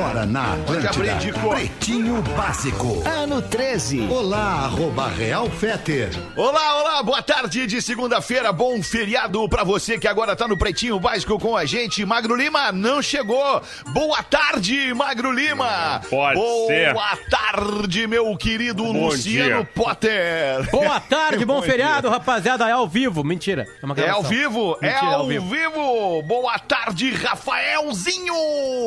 Agora na Atlântida. Pretinho Básico. Ano 13. Olá, arroba Real Feter. Olá, olá, boa tarde de segunda-feira, bom feriado pra você que agora tá no Pretinho Básico com a gente. Magro Lima não chegou. Boa tarde, Magro Lima. Pode boa ser. tarde, meu querido Bom Luciano dia. Potter. Boa tarde, bom, Bom feriado, rapaziada. É ao vivo. Mentira. É, uma É ao vivo? é Mentira, ao vivo. Boa tarde, Rafaelzinho.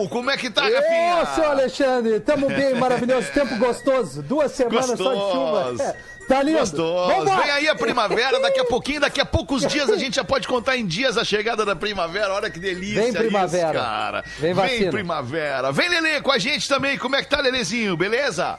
Como é que tá, Ô, seu Alexandre, tamo bem, maravilhoso, tempo gostoso, duas semanas só de chuva. Gostoso. É, tá lindo. Gostoso. Vambora. Vem aí a primavera, daqui a pouquinho, daqui a poucos dias a gente já pode contar em dias a chegada da primavera. Olha que delícia Vem primavera. isso, cara. Vem vacina. primavera. Vem Lelê com a gente também. Como é que tá, Lelezinho? Beleza?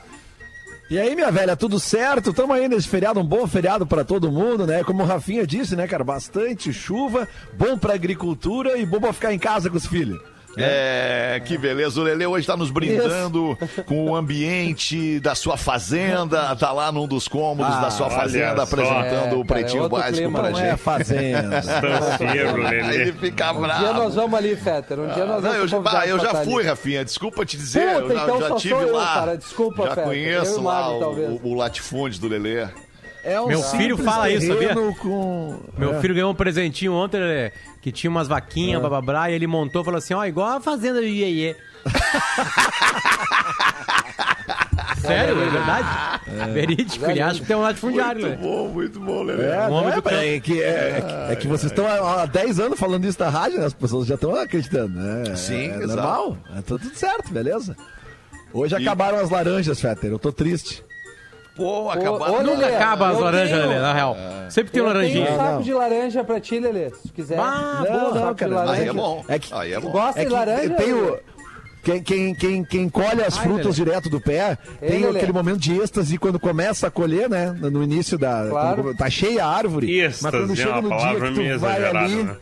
E aí, minha velha, tudo certo? Tamo aí nesse feriado, um bom feriado pra todo mundo, né? Como o Rafinha disse, né, cara? Bastante chuva, bom pra agricultura e bom pra ficar em casa com os filhos. É, que beleza. O Lele hoje tá nos brindando com o ambiente da sua fazenda. Tá lá num dos cômodos Ah, da sua fazenda apresentando É, o cara, pretinho é outro básico clima, pra Não gente. é fazenda. Aí ele Lelê. fica Um dia bravo. nós vamos ali, Fetter, um dia nós Não, vamos eu já, ah, eu já tá fui, ali. Rafinha. Desculpa te dizer. Puta, eu já, então já tive sou eu, lá. cara. Desculpa, já Feta. Eu conheço e o lá Magro, o, o, o latifúndio do Lelê. É um Meu filho fala isso, sabia? Com... Meu é. filho ganhou um presentinho ontem, Lelê, que tinha umas vaquinhas, bababá, e ele montou e falou assim, ó, igual a fazenda do Iê Sério, é verdade? Verídico, ele acha que tem um latifundiário, Lelê. bom, muito bom, Lelê. É, Um homem né, do é, que, é, é que- é que vocês estão há há 10 anos falando isso na rádio, né? As pessoas já estão acreditando, né? Sim, é normal. É, tá tudo certo, beleza. Hoje acabaram as laranjas, Fetter. Eu tô triste. Pô, ô, Nunca Lelê, acaba as eu laranjas, tenho- Lelê, na real. Sempre tem Eu tenho laranjinha. um saco de laranja pra ti, Lelê, se tu quiser. Ah, Não, boa, não, saco de laranja. Aí é bom. É que- Aí é bom. Gosta É de que laranja? tem o- Lelê? Quem, quem, quem, quem colhe as Ai, frutas Lelê. direto do pé Ei, tem Lelê. aquele momento de êxtase quando começa a colher, né? No início da. Claro. quando tá cheia a árvore. Êxtase mas quando é chega uma no dia palavra que tu vai exagerada, ali. né?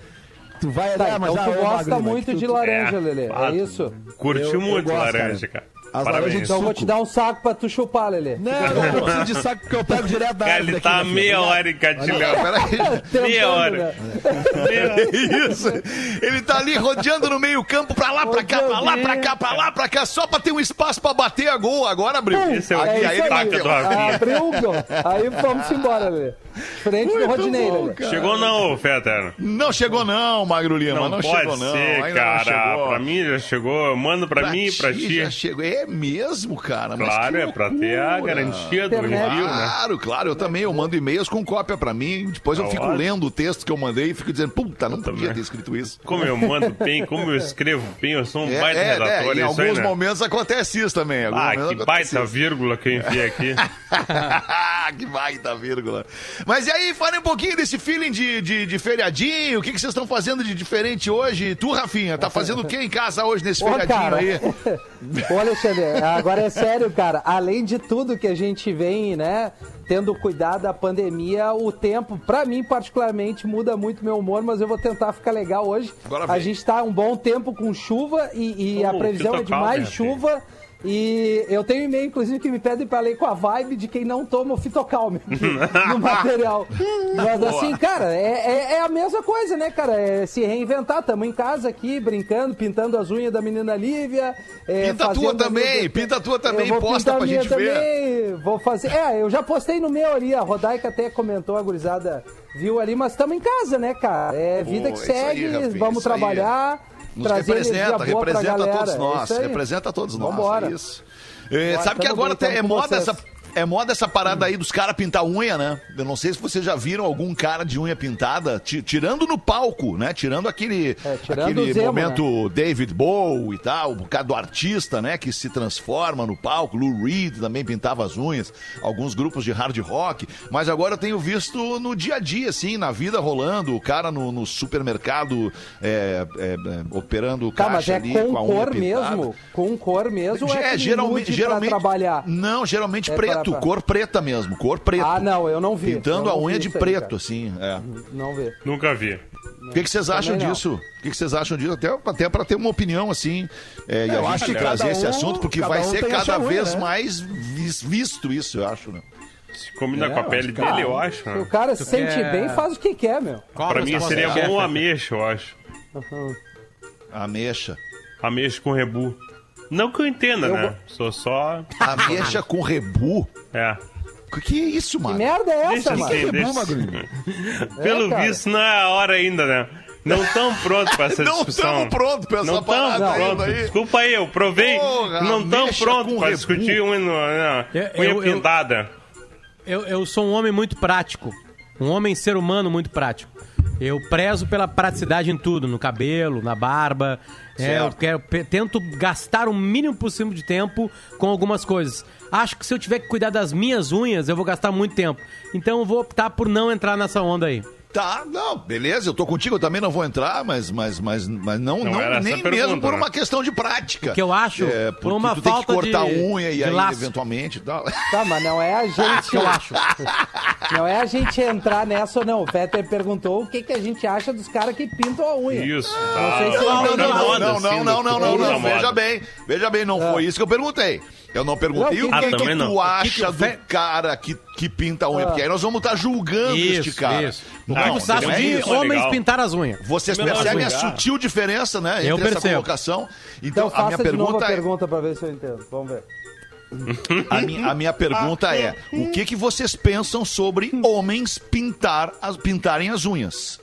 Tu vai Tá, ali, ah, mas então ah, tu ô, gosta Magro, mas muito tu- de tu- laranja, É, Lelê, é fato. isso? Curtiu Eu- eu muito gosto, laranja, cara. As Parabéns. Então eu vou te dar um saco pra tu chupar, Lelê. Não, não, não preciso de saco porque eu pego direto da ele tá meia hora engatilhando. Peraí. Meia hora. né? Isso. Ele tá ali rodeando no meio campo, pra lá, pra cá, pra lá, pra cá, pra lá, pra cá, só pra ter um espaço pra bater a gol. Agora abriu. Esse é o Aqui, É aí isso ele aí. bateu. do Rafinha. Abriu, meu. Aí vamos embora, Lelê. Frente do Rodinei, Lelê. Chegou não, Fetter? Não chegou não, Magro Lima, Não, não, pode chegou não. ser, ainda cara. não chegou. Pra mim já chegou. Eu mando pra, mim e pra ti. Já chegou. É mesmo, cara. mas Claro, é pra ter a garantia do envio, né? Claro, claro, eu também, eu mando e-mails com cópia pra mim, depois eu Tá fico lendo o texto que eu mandei e fico dizendo, puta, não podia também. ter escrito isso. Como eu mando bem, como eu escrevo bem, eu sou um É, baita é, redator. é, em isso aí, alguns né? momentos acontece isso também. alguns Ah, que baita isso. vírgula que eu enfiei aqui. que baita vírgula. Mas e aí, fale um pouquinho desse feeling de, de, de feriadinho. O que, que vocês estão fazendo de diferente hoje? Tu, Rafinha, tá fazendo o que em casa hoje nesse Ô, feriadinho cara. aí? Ô, Alexandre, agora é sério, cara. Além de tudo que a gente vem, né, tendo cuidado da pandemia, o tempo, pra mim particularmente, muda muito meu humor, mas eu vou tentar ficar legal hoje. Agora a vem. gente tá um bom tempo com chuva e, e a previsão é de calma, mais chuva. E eu tenho e-mail, inclusive, que me pedem pra ler com a vibe de quem não toma o fitocalme no material. Mas assim, cara, é, é, é a mesma coisa, né, cara? É se reinventar. Tamo em casa aqui, brincando, pintando as unhas da menina Lívia. é, Pinta a tua também, ali- pinta a tua também, posta pra gente ver. também, Vou fazer. É, eu já postei no meu ali, a Rodaica até comentou, a gurizada viu ali, mas estamos em casa, né, cara? É vida Pô, que isso aí, segue, Rafinha, vamos isso aí. Nos trazer representa, pra representa todos É nós, representa todos nós, é isso. É, sabe que agora tem- é moda vocês. essa é moda essa parada aí dos caras pintar unha, né? Eu não sei se vocês já viram algum cara de unha pintada, ti- tirando no palco, né? Tirando aquele, É, tirando aquele Zemo, momento David Bowie e tal, por causa do artista, né? Que se transforma no palco. Lou Reed também pintava as unhas, alguns grupos de hard rock. Mas agora eu tenho visto no dia a dia, assim, na vida rolando, o cara no, no supermercado é, é, é, operando Tá, caixa mas é ali com com a unha cor pintada. mesmo? Com cor mesmo é, É, geralmente, geralmente trabalhar? Não, geralmente É preto, cor preta mesmo, cor preto. Ah, não, eu não vi. Pintando Eu a não unha vi de aí, preto, cara. assim. é. Não vê. Nunca vi. O que, que vocês acham não. disso? O que, que vocês acham disso? Até, até para ter uma opinião, assim. é, e Eu a acho que trazer cada esse um- assunto, porque vai um ser cada vez né? mais vis- visto isso, eu acho, né? Se combina É, com a eu pele acho que- dele, eu acho. Se o né? cara se sente quer- bem, faz o que quer, meu. Qual Pra mim seria bom ameixa, eu acho. Ameixa. Ameixa com rebu. Não que eu entenda, Eu né? Sou só. Ameixa com rebu? É. O que é isso, Que mano? merda é Deixa essa, mano? deixa Rebu. Magrinho. Pelo cara. visto, não é a hora ainda, né? Não estão prontos pra essa Não discussão. estamos prontos pra essa Não parada estamos ainda prontos. aí. Desculpa aí, eu provei. Porra, não estão prontos rebu. discutir unha, unha, Eu- unha eu- eu- pintada. Eu, eu sou um homem muito prático. Um homem ser humano muito prático. Eu prezo pela praticidade em tudo, no cabelo, na barba. É, eu quero, tento gastar o mínimo possível de tempo com algumas coisas. Acho que se eu tiver que cuidar das minhas unhas, eu vou gastar muito tempo. Então eu vou optar por não entrar nessa onda aí. Tá, não, beleza, eu tô contigo, eu também não vou entrar, mas, mas, mas, mas não, Não não, nem pergunta, mesmo por né? uma questão de prática. que eu acho, é, por uma tu tem que falta cortar de- a unha e aí, laço. eventualmente e tal. Tá, mas não é a gente. eu acho. Não é a gente entrar nessa ou não. O Peter perguntou o que, que a gente acha dos caras que pintam a unha. Isso. Não tá. sei se Não, não, Tá não, moda, não, não, assim, não, não, não, tá não, na moda. veja bem, veja bem, não foi isso que eu perguntei. Eu não perguntei Não, o que- que, Ah, que também tu não. acha que que do cara que, que pinta a unha, Ah. porque aí nós vamos estar julgando este Isso, cara. isso. O Não, que vocês acham não é de isso, é homens legal. pintar as unhas? Vocês percebem a sutil diferença, né, entre Eu essa percebo. colocação? Então Então, a minha pergunta é... pergunta pra ver se eu entendo. Vamos ver. A minha, a minha pergunta é: o que, que vocês pensam sobre homens pintar as, pintarem as unhas?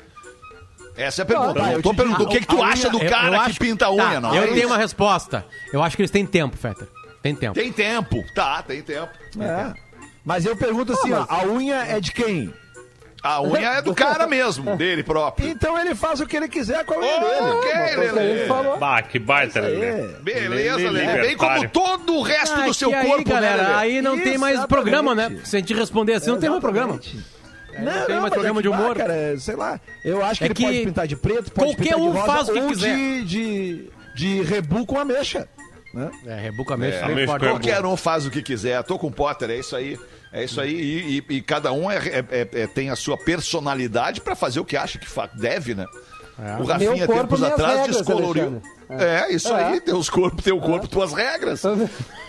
Essa é a pergunta. tá, não eu tô te perguntando o que, que tu acha do eu- cara eu que acho- pinta a unha, tá, não? Eu é tenho isso? uma resposta. Eu acho que eles têm tempo, Fetter. Tem tempo. Tem tempo. Tá, tem tempo. É. Mas eu pergunto assim, ó, a unha é de quem? A unha é do cara mesmo, dele próprio. Então ele faz o que ele quiser com a unha Ok, dele. Foi o que a Lelê. Bah, que baita. Lelê. Beleza, Lelê. Bem como todo o resto Ah, do seu aí, corpo, galera, né, aí não tem mais Exatamente. programa, né? Se a gente responder assim, não tem mais programa. Exatamente. É, não tem mais mas programa é de humor. cara, sei lá. Eu acho que É ele que pode pintar de preto, pode qualquer pintar de um rosa, faz o que quiser. De, de, de rebu com ameixa. Né? É, rebuca mesmo. É, Qualquer um faz o que quiser. Tô com o Potter, é isso aí. É isso aí. E, e- e cada um é- é- é- é- tem a sua personalidade pra fazer o que acha que deve, né? O Rafinha, Meu corpo, tempos atrás, regras, descoloriu. Alexandre. É, isso É. aí. Teus corpos, teu corpo, tuas regras.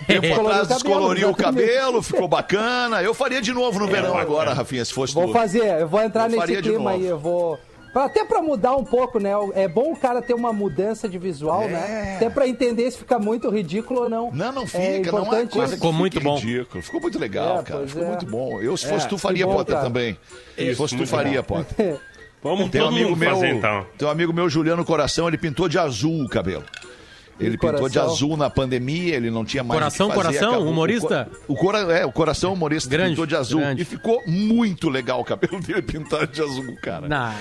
Tempo atrás descoloriu o cabelo, ficou bacana. Eu faria de novo no verão bacana. agora, Rafinha, se fosse Vou tu. fazer, eu vou entrar Eu nesse clima aí, eu vou. Pra, até pra mudar um pouco, né? É bom o cara ter uma mudança de visual, É. né? Até pra entender se fica muito ridículo ou não. Não, não É fica, não é importante coisa que Ficou muito bom. ridículo. Ficou muito legal, É, cara. Ficou é. muito bom. Eu, se fosse É, tu, que faria, bom, Potter, cara. também. se Isso, fosse tu, faria. Potter. Vamos Tem um amigo mundo meu, fazer, então. tem um amigo meu, Juliano Coração, ele pintou de azul o cabelo. Ele pintou de Coração. azul na pandemia, ele não tinha mais Coração, o que fazer, Coração, acabou- humorista? O, co- o cora, é, o Coração humorista Grande, pintou de azul grande. e ficou muito legal o cabelo dele pintado de azul, cara. Não.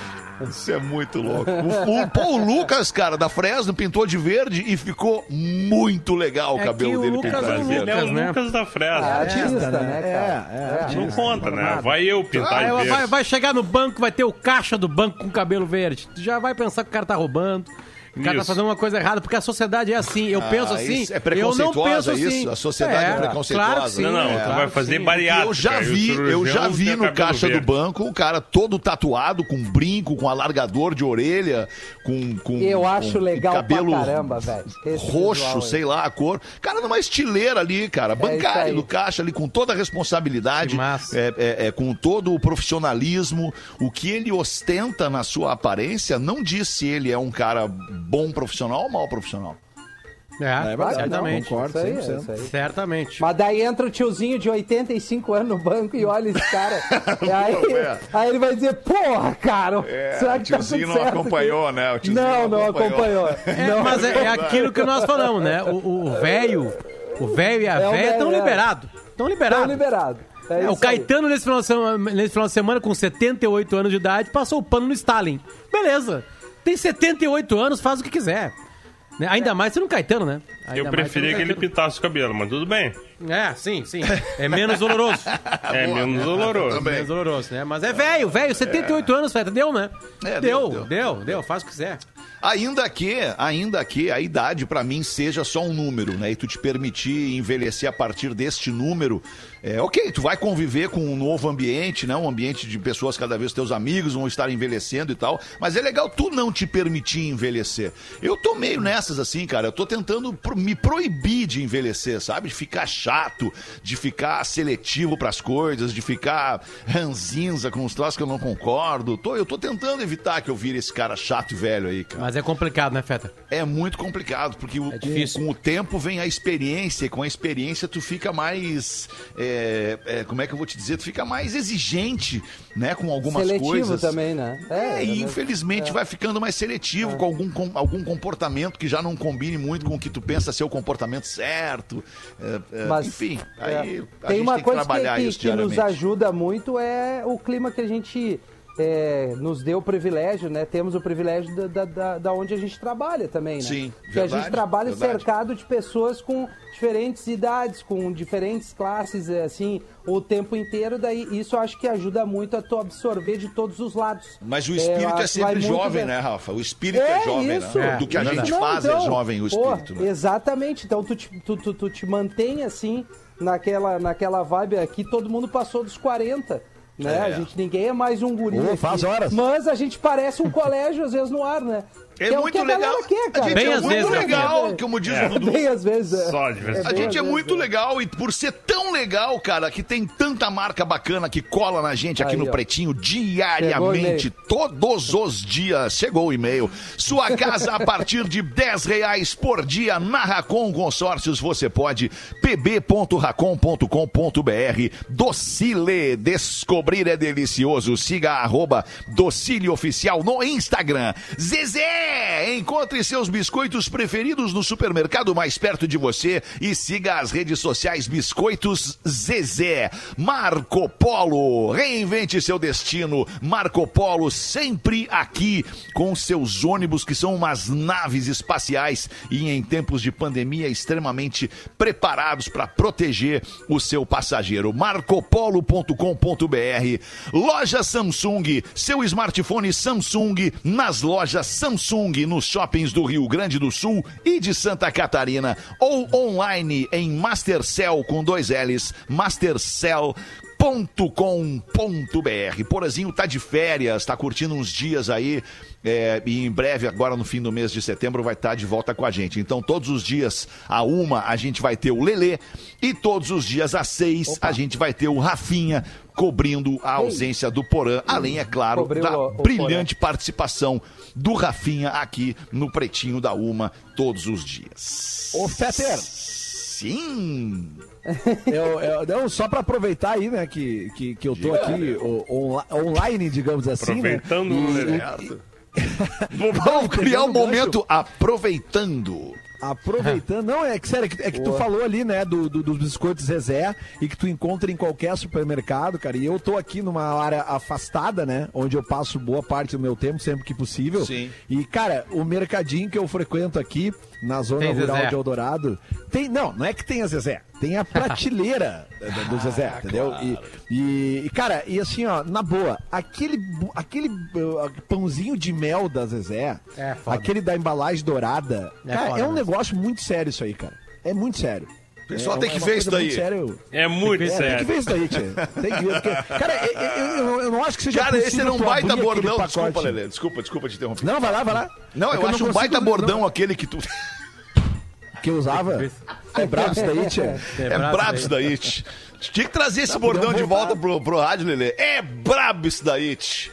Isso é muito louco. O, o Paul Lucas, cara, da Fresno, pintou de verde e ficou muito legal o É cabelo que o dele Lucas pintado é de o verde. Ele é o Lucas, né? Lucas da É Fresno. artista, né? né, cara? É, é, Não conta, né? Vai eu pintar de vai, verde. vai chegar no banco, vai ter o caixa do banco com cabelo verde. Tu já vai pensar que o cara tá roubando. O cara tá Isso. fazendo uma coisa errada, porque a sociedade é assim. Eu penso assim. é eu não preconceituosa, penso assim. isso? A sociedade é preconceituosa. Claro que sim, Não, não, é, tu claro vai fazer bariátrica. Eu já vi, eu já vi no caixa do banco o cara todo tatuado, com brinco, com alargador de orelha, com. com Eu com acho legal cabelo pra caramba, velho. Roxo, sei lá a cor. Cara, numa estileira ali, cara. isso Bancário do caixa ali, com toda a responsabilidade. É, é, é, com todo o profissionalismo. O que ele ostenta na sua aparência não diz se ele é um cara bom profissional ou mau profissional. É, É verdade, certamente. não, concordo. Isso aí, 100%. isso aí. Certamente. Mas daí entra o tiozinho de 85 anos no banco e olha esse cara. e aí, É. aí ele vai dizer, porra, cara, será o que tá tiozinho tudo não certo acompanhou, aqui?" né? O tiozinho Não, não não acompanhou. acompanhou. É, Não. mas é, é aquilo que nós falamos, né? O o velho, o velho e a É o velha velho, estão é. liberados. Estão Tá liberados. liberado. É É, isso o Caetano, nesse final, semana, nesse final de semana, com 78 anos de idade, passou o pano no Stalin. Beleza. Tem 78 anos, faz o que quiser. Né? Ainda mais sendo um Caetano, né? Ainda Eu preferia que ele pintasse o cabelo, mas tudo bem. É, sim, sim. É menos doloroso. É menos doloroso. Também. menos doloroso, né? Mas é velho, velho. 78 anos, velho. Deu, né? É, deu, deu, deu, deu. deu, Faz o que quiser. Ainda que, ainda que a idade pra mim seja só um número, né? E tu te permitir envelhecer a partir deste número, é ok, tu vai conviver com um novo ambiente, né? Um ambiente de pessoas cada vez teus amigos vão estar envelhecendo e tal, mas é legal tu não te permitir envelhecer. Eu tô meio nessas assim, cara, eu tô tentando pro- me proibir de envelhecer, sabe? De ficar chato de ficar seletivo pras coisas, de ficar ranzinza com os troços que eu não concordo. Tô, eu tô tentando evitar que eu vire esse cara chato e velho aí, cara. Mas é complicado, né, Feta? É muito complicado, porque o- com, com o tempo vem a experiência, e com a experiência tu fica mais. é, é, como é que eu vou te dizer? Tu fica mais exigente, né? Com algumas Seletivo coisas. também, né? É, e né? infelizmente vai ficando mais seletivo com algum, com algum comportamento que já não combine muito com o que tu pensa ser o comportamento certo. É, é, Mas, enfim, é, aí a tem tem que coisa que, trabalhar que- isso que nos ajuda muito é o clima que a gente é, nos deu o privilégio, né? Temos o privilégio da, da, da- onde a gente trabalha também, né? Sim, que a gente trabalha verdade. cercado de pessoas com diferentes idades, com diferentes classes, é, assim, o tempo inteiro. Daí isso eu acho que ajuda muito a tu absorver de todos os lados. Mas o É, espírito é, vai sempre muito jovem, da- né, Rafa? O espírito é, jovem, isso. né? Do que a É, gente Não, faz é então, jovem o pô, espírito, né? Exatamente. Então tu te, tu, tu, tu te mantém assim naquela, naquela vibe aqui, todo mundo passou dos 40. Né? É. A gente, ninguém é mais um guri. Aqui. faz horas. Mas a gente parece um colégio, às vezes, no ar, né? É o muito que a legal. Quer, A gente Bem é às muito vezes, né, legal, como diz o Dudu. Bem às vezes. é. Só de vez É A gente é muito vezes, legal e por ser tão legal, cara, que tem tanta marca bacana que cola na gente aqui Aí, no ó. Pretinho diariamente, todos os dias. Chegou o e-mail. Sua casa a partir de 10 reais por dia na Racon Consórcios. Você pode pb.racon.com.br Docile, descobrir é delicioso. Siga arroba Docile Oficial no Instagram. Zezé, encontre seus biscoitos preferidos no supermercado mais perto de você e siga as redes sociais Biscoitos Zezé. Marco Polo, reinvente seu destino. Marco Polo sempre aqui com seus ônibus que são umas naves espaciais e em tempos de pandemia extremamente preparados para proteger o seu passageiro. marcopolo.com.br Loja Samsung, seu smartphone Samsung nas lojas Samsung nos shoppings do Rio Grande do Sul e de Santa Catarina ou online em Mastercell com dois L's, Mastercell .com.br. Porazinho tá de férias, tá curtindo uns dias aí. é, e em breve, agora no fim do mês de setembro, vai estar de volta com a gente. Então, todos os dias, a uma, a gente vai ter o Lelê. E todos os dias, às seis, a gente vai ter o Rafinha cobrindo a ausência do Porã. Além, é claro, Cobriu da o- o brilhante participação do Rafinha aqui no Pretinho da Uma todos os dias. Ô, Fetter, Sim! eu, eu- não, só pra aproveitar aí, né, que, que, que eu tô aqui o- onla- online, digamos assim, né? Aproveitando o Lelê. Vamos criar um o momento aproveitando. Aproveitando, não, é que sério, é que, é que tu falou ali, né, do, do- dos biscoitos Zezé e que tu encontra em qualquer supermercado, cara. E eu tô aqui numa área afastada, né, onde eu passo boa parte do meu tempo, sempre que possível. Sim. E, cara, o mercadinho que eu frequento aqui, na zona Tem rural Zezé. de Eldorado, tem, não, não é que tenha Zezé, tem a prateleira do Zezé, entendeu? E, e, e, cara, e assim, ó, na boa, aquele, bu- aquele uh, pãozinho de mel da Zezé, É aquele da embalagem dourada, É cara, foda é um negócio muito sério isso aí, cara. É muito sério. Pessoal É tem que é ver isso daí. muito sério. É muito É, tem que sério. ver isso daí, tia. Tem que ver. Porque, cara, eu, eu- eu- eu não acho que seja Cara, esse era um baita bordão. Desculpa, Lelê. Desculpa, desculpa te interromper. Não, vai lá, vai lá. Não, É eu que acho um não baita consigo- bordão não- aquele que tu. Que eu usava. É brabo isso daí, tia. É brabo isso daí, tch. Tinha que trazer esse bordão de volta pro, pro rádio, Lelê. É brabo isso daí, tch.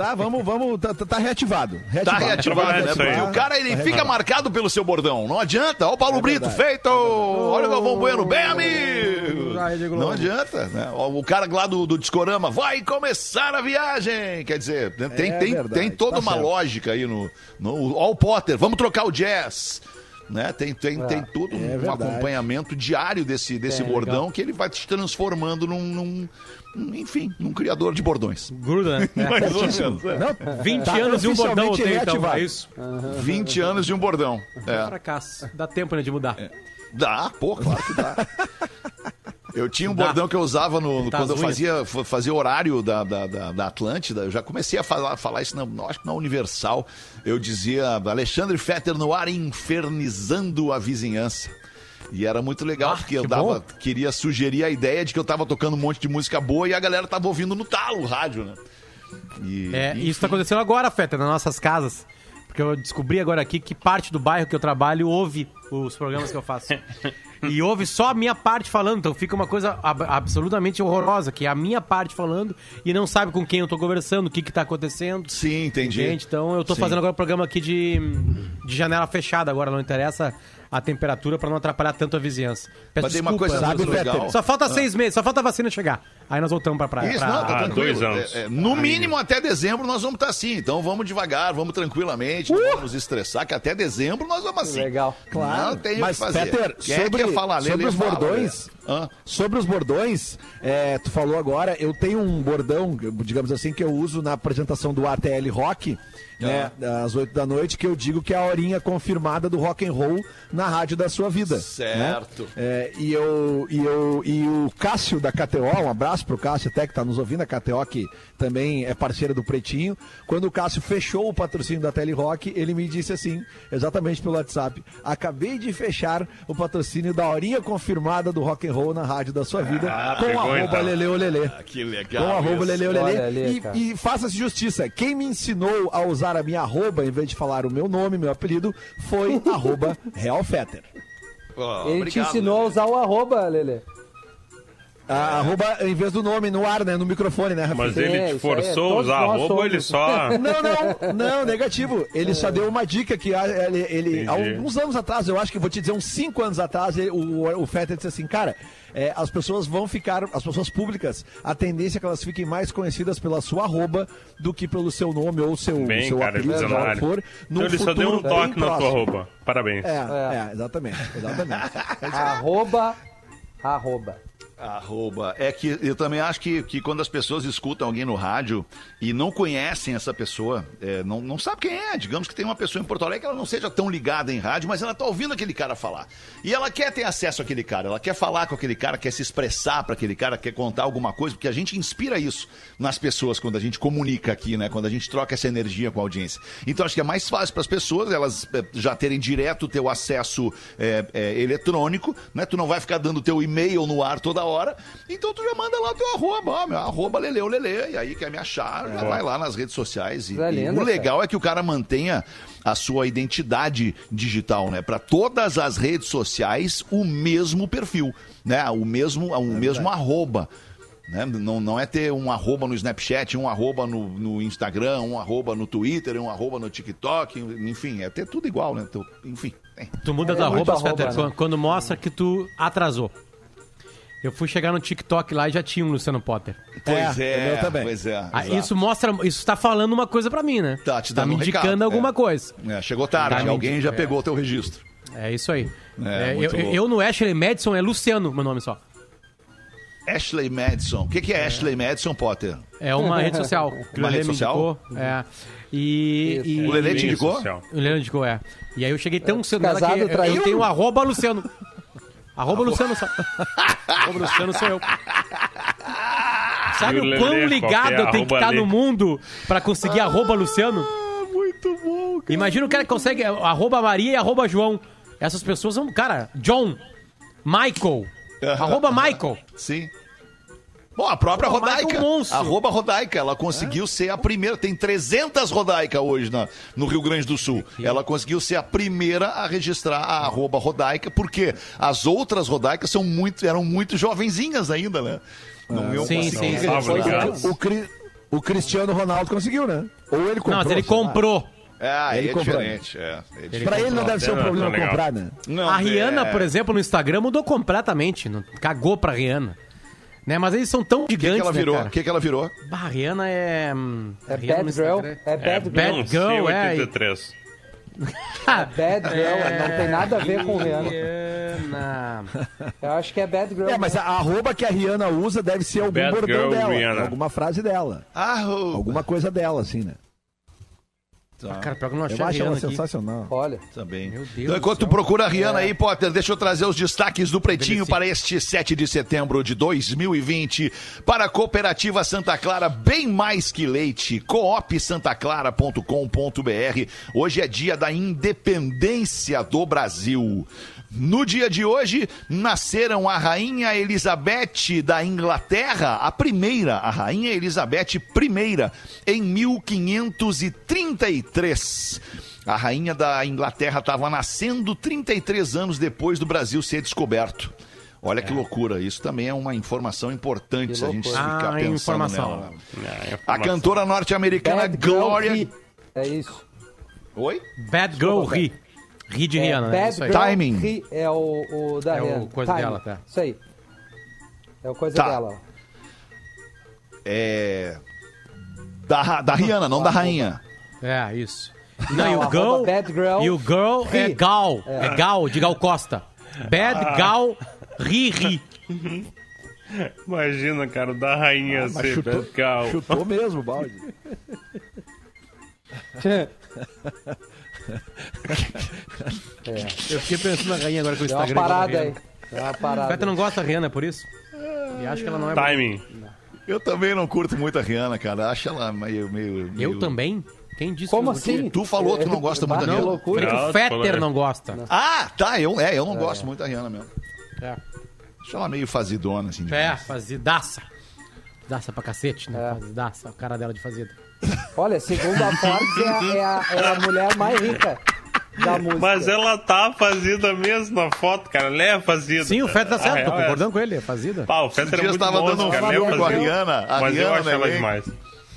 Tá, vamos, vamos. Tá, tá- tá reativado. Tá reativado, né? Porque o cara, ele Tá fica reativado. marcado pelo seu bordão. Não adianta. Olha o Paulo É Brito, feito. Olha o Galvão Bueno, bem, amigo. Globo. Não adianta, né? O cara lá do, do Discorama, vai começar a viagem. Quer dizer, tem, É tem, verdade, tem toda tá uma certo. lógica aí no... no ó o Potter, vamos trocar o jazz. Né? Tem, tem, tem todo um é verdade. acompanhamento diário desse, desse bordão que ele vai te transformando num, num- enfim, num criador de bordões. Gruda, né? É. Mais ou menos, é. Não, 20 Tá anos e um bordão eu tenho, então. É isso. 20 anos de um bordão. É. Fracasso. Dá tempo, né, de mudar. Dá, pô, claro que dá. Eu tinha um Dá. bordão que eu usava no, Tá quando eu fazia, fa- fazia horário da, da, da, da Atlântida. Eu já comecei a falar, falar isso, na, acho que na Universal. Eu dizia Alexandre Fetter no ar infernizando a vizinhança. E era muito legal, Ah, porque eu dava, bom. queria sugerir a ideia de que eu tava tocando um monte de música boa e a galera tava ouvindo no talo o rádio, né? E, É, enfim. isso tá acontecendo agora, Feta, nas nossas casas. Porque eu descobri agora aqui que parte do bairro que eu trabalho ouve os programas que eu faço. e ouve só a minha parte falando. Então fica uma coisa ab- absolutamente horrorosa, que é a minha parte falando e não sabe com quem eu tô conversando, o que que tá acontecendo. Sim, entendi. Então eu tô Sim. fazendo agora um programa aqui de, de janela fechada agora, não interessa a temperatura pra não atrapalhar tanto a vizinhança. Peço Mas tem uma desculpa, coisa muito legal. Só falta seis meses, só falta a vacina chegar. Aí nós voltamos pra praia. Isso, pra- não, tá Ah, tranquilo. dois anos. É, é, no mínimo até dezembro nós vamos estar assim. Então vamos devagar, vamos tranquilamente, não vamos nos estressar, que até dezembro nós vamos assim. Legal. Não tem o Mas, que fazer. Peter, Quem é que sobre, quer falar? sobre os fala, bordões, Lelê. Hã? sobre os bordões, é, tu falou agora, eu tenho um bordão, digamos assim, que eu uso na apresentação do ATL Rock, né, às 8 da noite, que eu digo que é a horinha confirmada do rock and roll na rádio da sua vida. né? Certo. É, e, eu, e, eu, e o Cássio da KTO, um abraço pro Cássio até que tá nos ouvindo, a KTO que também é parceira do Pretinho. Quando o Cássio fechou o patrocínio da Telerock, ele me disse assim, exatamente pelo WhatsApp: acabei de fechar o patrocínio da horinha confirmada do rock and roll na rádio da sua vida, Ah, com pegou, arroba então. Lele. Ah, que legal. Com arroba. Lele ali, E-. E, faça-se justiça. Quem me ensinou a usar a minha arroba, em vez de falar o meu nome, meu apelido, foi arroba Real Fetter. Ó, Ele te obrigado, ensinou a Lelê. usar o arroba, Lelê. A arroba em vez do nome, no ar, né? No microfone, né, Rafa? Mas É, ele isso te aí, forçou a todos usar arroba ou ele só. Não, não, não, negativo. Ele só deu uma dica que ah, ele, ele- há alguns anos atrás, eu acho que vou te dizer uns cinco anos atrás, ele- o, o Fetter disse assim, cara, é, as pessoas vão ficar, as pessoas públicas, a tendência é que elas fiquem mais conhecidas pela sua arroba do que pelo seu nome ou seu, Bem, seu cara, apelido, seja for. Então ele só deu um toque na tua próximo. roupa. Parabéns. É, é, exatamente, exatamente. Arroba, arroba. Arroba. É que eu também acho que, que quando as pessoas escutam alguém no rádio e não conhecem essa pessoa, é, não, não sabe quem é. Digamos que tem uma pessoa em Porto Alegre que ela não seja tão ligada em rádio, mas ela tá ouvindo aquele cara falar. E ela quer ter acesso àquele cara, ela quer falar com aquele cara, quer se expressar para aquele cara, quer contar alguma coisa, porque a gente inspira isso nas pessoas quando a gente comunica aqui, né? Quando a gente troca essa energia com a audiência. Então acho que é mais fácil para as pessoas elas é, já terem direto o teu acesso é, é, eletrônico, né? Tu não vai ficar dando teu e-mail no ar toda hora. Então tu já manda lá teu arroba, ó, meu, arroba Leleu Lele, e aí quer me achar, já vai lá nas redes sociais. E, Coisa e linda, o legal é que o cara mantenha a sua identidade digital, né? Para todas as redes sociais, o mesmo perfil, né? O mesmo, o mesmo arroba. Né? Não, não é ter um arroba no Snapchat, um arroba no, no Instagram, um arroba no Twitter, um arroba no TikTok, enfim, é ter tudo igual, né? Tu- enfim. é. Tu muda É roupa, arroba, Fetter, né? quando mostra que tu atrasou. Eu fui chegar no TikTok lá e já tinha um Luciano Potter. Pois É, é, o meu também. pois é. Ah, isso mostra, isso tá falando uma coisa pra mim, né? Tá te dando me um indicando recado, alguma é. coisa. É, chegou tarde, Tá alguém já é. pegou o teu registro. É isso aí. É, É, eu, louco. eu no Ashley Madison é Luciano, meu nome só. Ashley Madison. O que, que é, Ashley Madison, Potter? É uma rede social. Uma rede social? indicou, É. E, e- O Lelê te indicou? social. O Lelê indicou, é. E aí eu cheguei tão cedo nela casado, que eu- eu tenho arroba Luciano. Arroba Luciano arroba Luciano sou eu. Sabe o quão Lelê, ligado é? eu tenho que estar ali. no mundo pra conseguir arroba Luciano? muito bom, Imagina o cara que consegue arroba Maria e arroba João. Essas pessoas são, cara, John, Michael, arroba Michael. Sim. Bom, a própria Pô, Rodaica, arroba Rodaica, ela conseguiu ser a primeira, tem 300 Rodaica hoje na, no Rio Grande do Sul. Ela conseguiu ser a primeira a registrar a arroba Rodaica, porque as outras Rodaicas são muito, eram muito jovenzinhas ainda, né? Não iam Sim, sim, sim. O, Cri- o Cristiano Ronaldo conseguiu, né? Ou ele comprou. Não, mas ele comprou. É, Ele é comprou. diferente. É, é diferente. Pra ele não deve ser um problema tá comprar, né? Não, A Rihanna, é- por exemplo, no Instagram mudou completamente. Cagou pra Rihanna. Né? Mas eles são tão O que, que gigantes, ela né, virou? O que, que ela virou? Bah, a Rihanna é... hum, É Rihanna bad girl. É É bad girl. Bad girl, é, e- C83. Bad girl. Não tem nada a ver com Rihanna. Rihanna. Eu acho que é bad girl. É, mas a, arroba que a Rihanna usa deve ser algum Bad bordão girl, dela. Rihanna. Alguma frase dela. O- Alguma coisa dela, assim, né? Cara, pior que eu não achei Eu a acho ela Rihanna aqui. sensacional. Olha. Também. Meu Deus Então, do enquanto tu céu. procura a Rihanna aí, Potter, deixa eu trazer os destaques do Pretinho para este 7 de setembro de 2020. Para a Cooperativa Santa Clara, bem mais que leite. coopsantaclara.com.br. Hoje é dia da independência do Brasil. No dia de hoje, nasceram a Rainha Elizabeth da Inglaterra, a primeira, a Rainha Elizabeth I, em 1533. A rainha da Inglaterra estava nascendo 33 anos depois do Brasil ser descoberto. Olha que loucura, isso também é uma informação importante se a gente ficar Ah, pensando informação. nela. É, A informação. cantora norte-americana Gloria... Ri. É isso. Oi? Bad Girl Ri. Ri de É, Rihanna, né? Bad Isso aí. Girl Timing. Ri é o, o da É o Rihanna. coisa Timing. dela, tá. Isso aí. É o coisa Tá. dela. ó. É... Da, da Rihanna, não da rainha. É, isso. Não, Não, e o arroba girl, Bad Girl e o girl é. Gal. É. Gal, de Gal Costa. Bad Gal Ri Ri. Imagina, cara, o da rainha Mas ser chutou, Betcal. chutou mesmo o balde. Eu fiquei pensando na rainha agora com o uma Instagram. parada igual a aí. Rihanna. Deu uma O parada. Feta não gosta da Rihanna, é por isso? E acho que ela não é boa. Timing. Eu também não curto muito a Rihanna, cara. Acho ela meio... meio, meio... Eu também? Quem disse Como que eu assim? Tu falou que não gosta muito da que Rihanna. loucura. Não, o tu Fetter né? não gosta. Ah, tá. Eu, é, eu não gosto muito da Rihanna mesmo. É, Acho ela meio fazidona, assim. é demais. fazidaça. Daça pra cacete, né? É. Fazidaça, a cara dela de fazida. Olha, segundo a Forbes, é a, é, a, é a mulher mais rica da música. Mas ela tá fazida mesmo na foto, cara. Ela é fazida. Sim, o Fetter tá A certo, tô real é concordando com ele, é fazida. Pá, o Fetter é muito tava monstro, dando um cara. Ele é filme com a fazida. Rihanna, a Mas eu acho ela também. demais.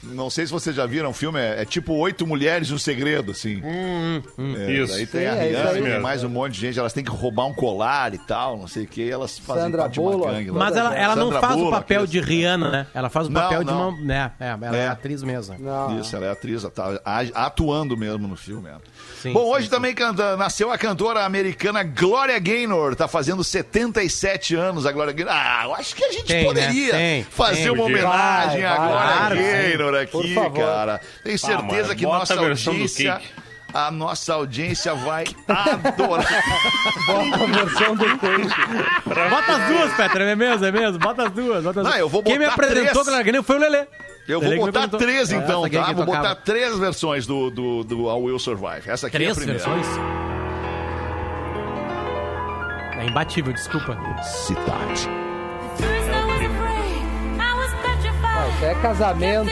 Não sei se vocês já viram o filme, é, é tipo Oito Mulheres e um Segredo, assim. É, Isso. Daí tem Sim, a é Rihanna, aí tem mais um monte de gente, elas têm que roubar um colar e tal, não sei o que, e elas fazem Sandra parte de uma Bullock. gangue lá. Mas ela, ela não faz o Bullock, papel isso. de Rihanna, né? Ela faz o Não, papel de não. uma. Né, é, ela é, É. atriz mesmo. Não. Isso, ela é atriz, tá a- atuando mesmo no filme. é. Sim, Bom, sim, hoje também canta- nasceu a cantora americana Gloria Gaynor, tá fazendo 77 anos a Gloria Gaynor. Ah, eu acho que a gente Tem, poderia né? Tem, fazer tem. uma homenagem Vai, à Gloria claro, sim. Gaynor Por aqui, favor. cara. Tenho certeza mano, que nossa audiência, a nossa audiência vai adorar. Bota a versão do Cake. Bota as duas, Fetter, é mesmo, é mesmo? Bota as duas. Bota as Não, duas. eu vou Quem me botar apresentou três. Larguinha foi o Lelê. Eu Lelê vou botar três então, é tá? Vou botar três versões do, do, do I Will Survive. Essa aqui é a Três primeira. versões? É imbatível, desculpa. Cidade. É casamento.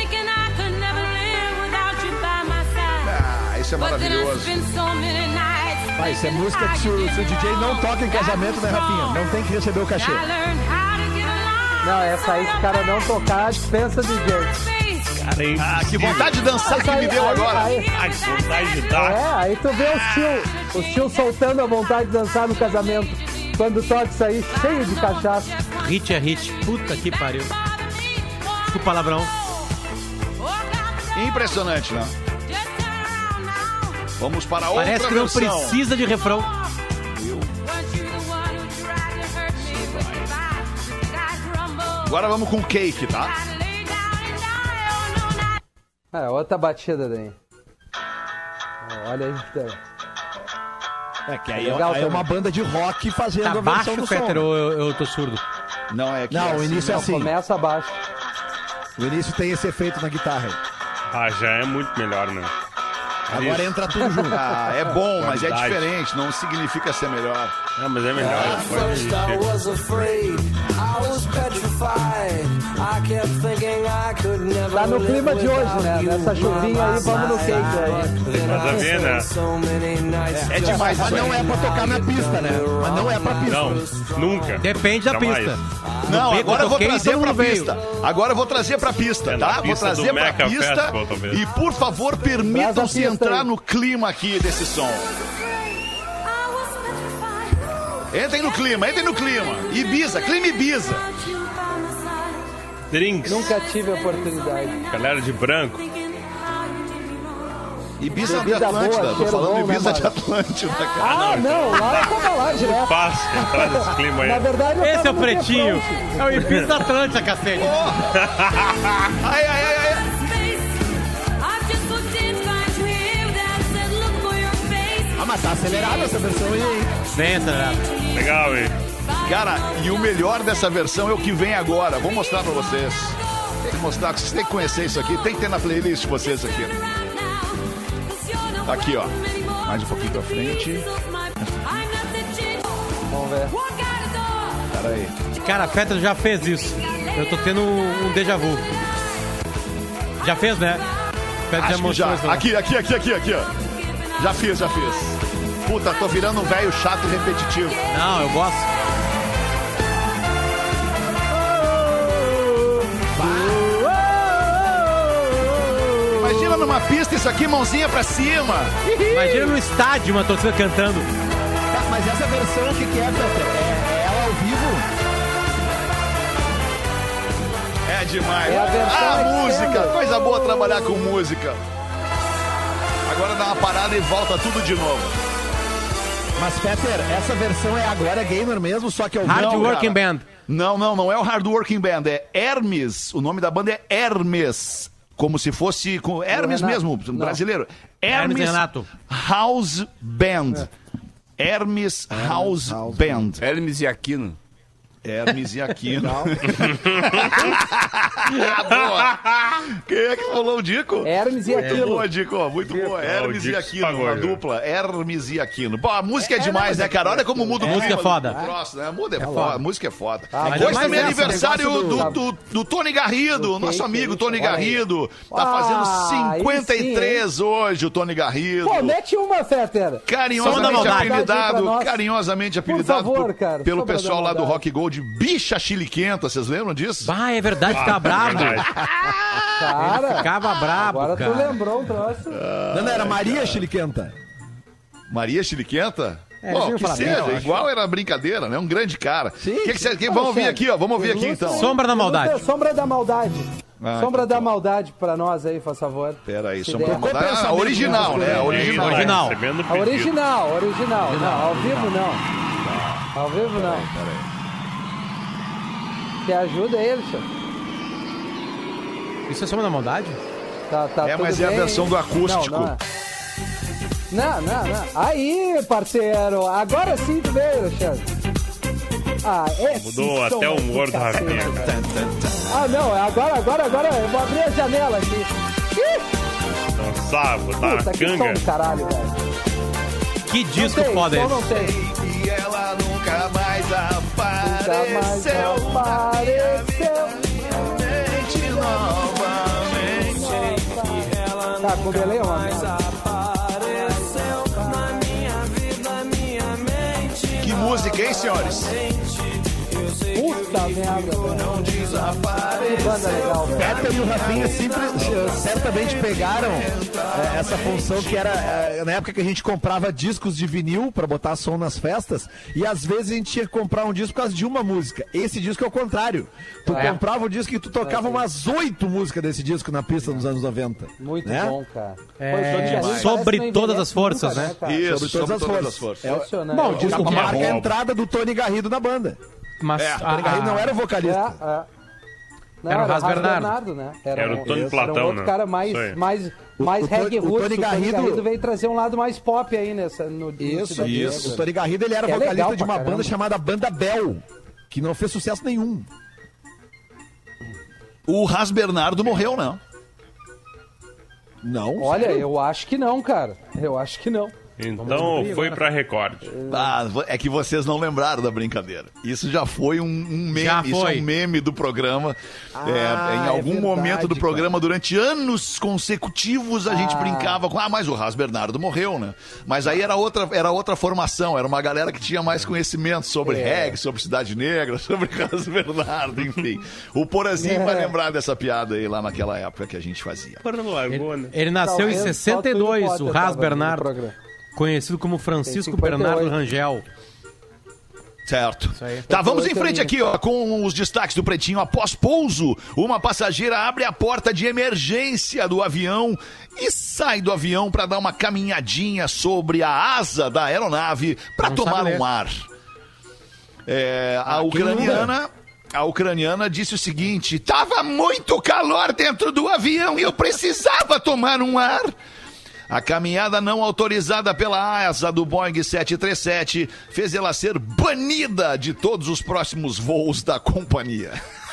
Ah, isso é maravilhoso. Ah, isso é música que se o, se o DJ não toca em casamento, né, Rafinha? Não tem que receber o cachê. Não, essa aí, se o cara não tocar, dispensa DJ. Cara, é Ah, que vontade de dançar que Aí- me deu aí- agora. Aí, Ai, que vontade de dar. é, aí tu vê os tio, os tio soltando a vontade de dançar no casamento. Quando toca isso aí, cheio de cachaça. Hit é hit. Puta que pariu. Desculpa palavrão. Impressionante, né? Vamos para outra Parece que não versão. precisa de refrão. Agora vamos com cake, tá? É, outra batida daí. Olha aí. tá. É que aí, Legal aí é uma banda de rock fazendo Tá a versão baixo, do Fetter, som. ou eu, eu tô surdo? Não, é que Não, é o assim, início é assim. Começa abaixo. O início tem esse efeito na guitarra. Ah, já é muito melhor, né? Agora entra tudo junto. Ah, é bom, mas é diferente, não significa ser melhor. Ah, mas é melhor. Never Tá no clima de hoje, né? Nessa chuvinha aí, vamos no cake side. aí. Then Nada a I ver, spent né? É demais Mas não é pra tocar na pista, né? Mas não é pra pista. Não, nunca. Depende da Jamais. pista. Não, agora eu vou trazer pra pista. Agora eu vou trazer pra pista, É, na tá? Vou pista trazer pra Meca pista. E por favor, permitam-se pista entrar no clima aqui desse som. Entrem no clima, entrem no clima. Ibiza, clima Ibiza. Drinks. Nunca tive a oportunidade. Galera de branco. Ibiza de Bebida Atlântida. boa, Tô falando bom, né, Ibiza de Mário? Atlântida, cara. Ah, não, lá eu tava lá direto. Fácil entrar nesse clima Na aí. verdade, eu Esse é o pretinho. É o Ibiza da Atlântica, cacete. Ai, ai, ai, ai. Mas tá acelerada essa versão aí, hein? Vem, acelerado. Legal, hein? Cara, e o melhor dessa versão é o que vem agora. Vou mostrar pra vocês. Tem que mostrar, vocês têm que conhecer isso aqui. Tem que ter na playlist de vocês aqui. Aqui, ó. Mais um pouquinho pra frente. Vamos ver. Pera aí. Cara, a Fetter já fez isso. Eu tô tendo um, déjà vu. Já fez, né? Acho que mostrou já. isso lá. Aqui, aqui, aqui, aqui, aqui, ó. Já fiz, já fiz. Puta, tô virando um velho chato e repetitivo. Não, eu gosto. Imagina numa pista isso aqui, mãozinha pra cima. Imagina no estádio uma torcida cantando. Tá, mas essa versão, o que, que é, Peter? É, é ela ao vivo? É demais. É a versão ah, extended. música. Coisa boa trabalhar com música. Agora dá uma parada e volta tudo de novo. Mas, Peter, essa versão é agora gamer mesmo, só que é o Hard Não, Working cara. Band. Não, não, não é o Hard Working Band, é Hermes. O nome da banda é Hermes. Como se fosse com Hermes Renato. mesmo, Não. brasileiro. Hermes Hermes e Renato. House Band. Hermes House House Band. Hermes e Aquino. Hermes e Aquino. boa. Quem é que falou o Dico? Hermes e Muito Aquino. boa, Dico. Muito boa. Hermes e Dico Aquino, pagou, uma já. dupla. Hermes e Aquino. Bom, a música é, demais, né, cara? Olha como muda o A música é foda. troço, né? A muda é foda. A música é foda. Ah, Hoje é também é aniversário do, do- do, do Tony Garrido, Do nosso amigo Tony. Garrido. Tá Ah, fazendo aí 53 hoje, o Tony Garrido. Pô, mete uma, Fetter. Carinhosamente apelidado, carinhosamente apelidado favor, por- cara, pelo pessoal lá do. Rock Gold, bicha chiliquenta, vocês lembram disso? Bah, é verdade, ficava bravo. Verdade. Cara, Ficava brabo, agora tu cara. lembrou um troço. Não, não, era Maria Chiliquenta. Maria Chiliquenta? É, Bom, que bem, seja, acho. igual era brincadeira, né? Um grande cara. Sim, que que cê- que- vamos ouvir aqui, ó. Vamos ouvir aqui então. Sombra da maldade. Sombra da maldade. Ah, Sombra então da maldade pra nós aí, faz favor. Pera aí, Sombra da Maldade. Ah, a original, né? A original. tá Original. A original, original. Não, ao vivo não. Ao vivo não. Que ajuda aí, Alexandre. Isso é Sombra da Maldade? Tá, tá É, tudo mas é a bem? versão do acústico. Não, não, é. não, não, não. Aí, parceiro. Agora sim tu veio, Alexandre. Ah, esse Mudou som até o é humor do Rafinha. Ah, não. Agora, agora, agora. Eu vou abrir a janela aqui. Ih, Dançar, botar puta, que som canga. caralho, velho. Que Não disco tem, foda é esse. não tem. E ela nunca mais Nunca mais apareceu. apareceu. Mente novamente. Tá, com delay é uma merda. Que música, hein, senhores? Puta merda, velho. Que banda legal, velho. Peter e o Rafinha sempre, certamente pegaram é, essa função que era é, na época que a gente comprava discos de vinil pra botar som nas festas e às vezes a gente tinha que comprar um disco por causa de uma música. Esse disco é o contrário. Tu É. comprava o disco e tu tocava umas oito músicas desse disco na pista nos anos 90. Muito né? bom, cara. É, sobre não todas as forças, nunca, né? cara? Isso, Sobre todas as forças. É, o- Impressionante. Bom, o disco marca a entrada do Tony Garrido na banda. Mas É, a- Tony Garrido não era o É, vocalista. é. Não, Era o Ras Ras Bernardo. né? Era o Tony Era Platão, um outro né? cara mais, mais, O- mais o Tony- reggae o roots. O Tony Garrido- Garrido veio trazer um lado mais pop aí nessa, no, no Isso, Cidade isso. Negra. O Tony Garrido ele era Que é vocalista legal de uma banda chamada Banda Bell, que não fez sucesso nenhum. O Ras Bernardo morreu, não. Não. Olha, sério? eu acho que não, cara. Eu acho que não. Então foi pra Record. Ah, é que vocês não lembraram da brincadeira. Isso já foi um, um meme, Já isso é um meme do programa. Ah, É, em é algum verdade, momento do cara. programa, durante anos consecutivos, a gente Ah. brincava com, ah, mas o Ras Bernardo morreu, né? Mas aí era outra, era outra formação, era uma galera que tinha mais conhecimento sobre É. reggae, sobre Cidade Negra, sobre Ras Bernardo, enfim. O Porazinho É. vai lembrar dessa piada aí lá naquela época que a gente fazia. Largou, né? Ele nasceu em Talvez só tu e 62, Potter o Ras Bernardo. Conhecido como Francisco Tem 58. Bernardo Rangel. Certo. Tá, vamos em frente aqui, ó, com os destaques do Pretinho. Após pouso, uma passageira abre a porta de emergência do avião e sai do avião para dar uma caminhadinha sobre a asa da aeronave para tomar um ar. É, a ucraniana. A ucraniana disse o seguinte: tava muito calor dentro do avião e eu precisava tomar um ar. A caminhada não autorizada pela asa do Boeing 737 fez ela ser banida de todos os próximos voos da companhia.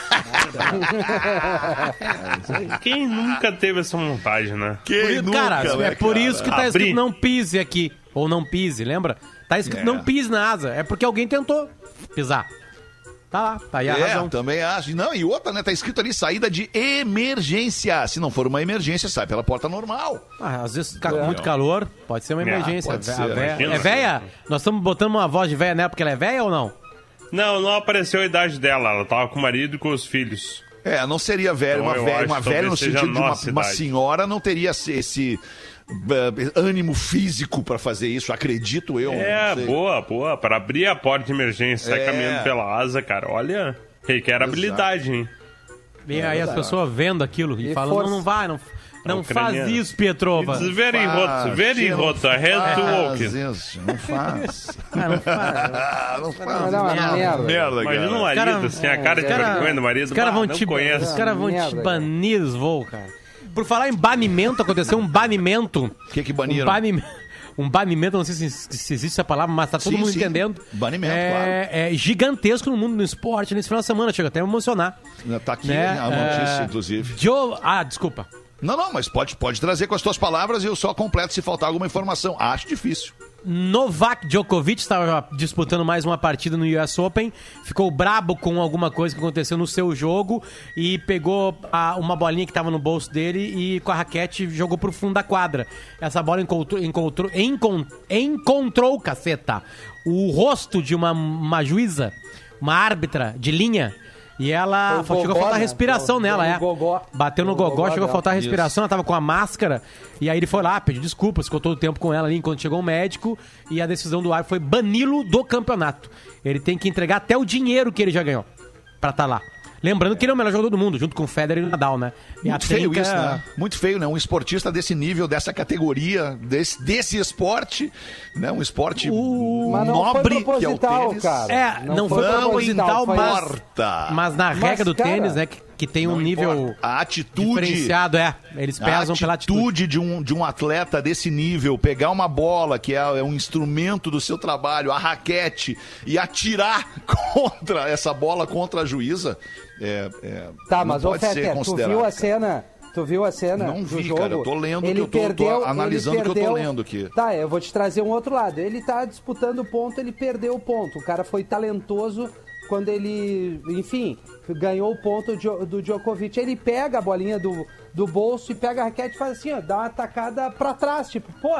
Quem nunca teve essa montagem, né? Quem Por- cara, nunca, né, é por cara? isso que tá Abrir. escrito não pise aqui. Ou não pise, lembra? Tá escrito É. não pise na asa. É porque alguém tentou pisar. Tá lá, tá aí a É, razão. também acho. Não, e outra, né? Tá escrito ali saída de emergência. Se não for uma emergência, sai pela porta normal. Ah, às vezes ca- muito calor, pode ser uma É, emergência. A ser, véia- é véia? Nós estamos botando uma voz de véia nela porque ela é véia ou não? Não, não apareceu a idade dela. Ela tava com o marido e com os filhos. É, não seria velha. Então, Uma velha, acho uma velha no sentido de uma, uma senhora não teria esse, eh, ânimo físico pra fazer isso, acredito eu. É, boa, boa. Para abrir a porta de emergência, sai É. caminhando pela asa, cara. Olha, requer habilidade, hein? E aí as pessoas vendo aquilo e, E falando, não, não vai, não, não faz ucraniano. isso, Pietrova. It's very hot, very Não hot. I had to walk. faz isso, não faz. Ah, não faz. Ah, não faz. Não, não, é uma merda. Merda, Imagina um cara. marido, cara- assim, a cara de cara- vergonha do marido. Os caras bah, vão não te, conhece. os caras vão te Merda, banir dos voos, cara. Por falar em banimento, aconteceu um banimento. O que que Um, baniram? bani- um banimento, não sei se, se existe essa palavra, mas tá todo Sim, mundo sim. entendendo. Banimento, é, é gigantesco no mundo do esporte nesse final de semana. Chega até a me emocionar. Tá aqui Né? a notícia, É, inclusive. Joe... Ah, desculpa. Não, não, mas pode, pode trazer com as tuas palavras e eu só completo se faltar alguma informação. Acho difícil. Novak Djokovic estava disputando mais uma partida no US Open, ficou brabo com alguma coisa que aconteceu no seu jogo e pegou a- uma bolinha que estava no bolso dele e com a raquete jogou pro fundo da quadra. Essa bola encontrou, encontrou, encon- encontrou caceta, o rosto de uma, uma juíza, uma árbitra de linha. E ela chegou a gogó, faltar né? respiração nela, no é. gogó. Bateu no gogó, gogó chegou a faltar respiração, ela tava com a máscara. E aí ele foi lá, pediu desculpas, ficou todo o tempo com ela ali enquanto chegou o médico. E a decisão do árbitro foi bani-lo do campeonato. Ele tem que entregar até o dinheiro que ele já ganhou pra estar lá. Lembrando que ele é o melhor jogador do mundo, junto com o Federer e o Nadal, né? E Muito feio trinca- isso, né? Muito feio, né? Um esportista desse nível, dessa categoria, desse, desse esporte, né? Um esporte foi nobre que é o proposital, tênis. cara. É, não, foi Não proposital, foi- mas, importa. mas na Mas, regra do cara, tênis, né, que, que tem um Não nível importa. A atitude diferenciado, é. Eles A pesam pela atitude. atitude de um, de um atleta desse nível, pegar uma bola, que é, é um instrumento do seu trabalho, a raquete, e atirar contra essa bola contra a juíza, é, é, Tá, não mas ô pode ser Fetter, tu viu a cara. cena? Tu viu a cena Não do vi, jogo? cara, eu tô lendo ele que eu tô- tô perdeu, analisando ele o que eu tô perdeu- lendo aqui. Tá, eu vou te trazer um outro lado. Ele tá disputando o ponto, ele perdeu o ponto. O cara foi talentoso quando ele, enfim, ganhou o ponto do Djokovic. Ele pega a bolinha do, do bolso e pega a raquete e faz assim, ó, dá uma tacada pra trás, tipo, pô...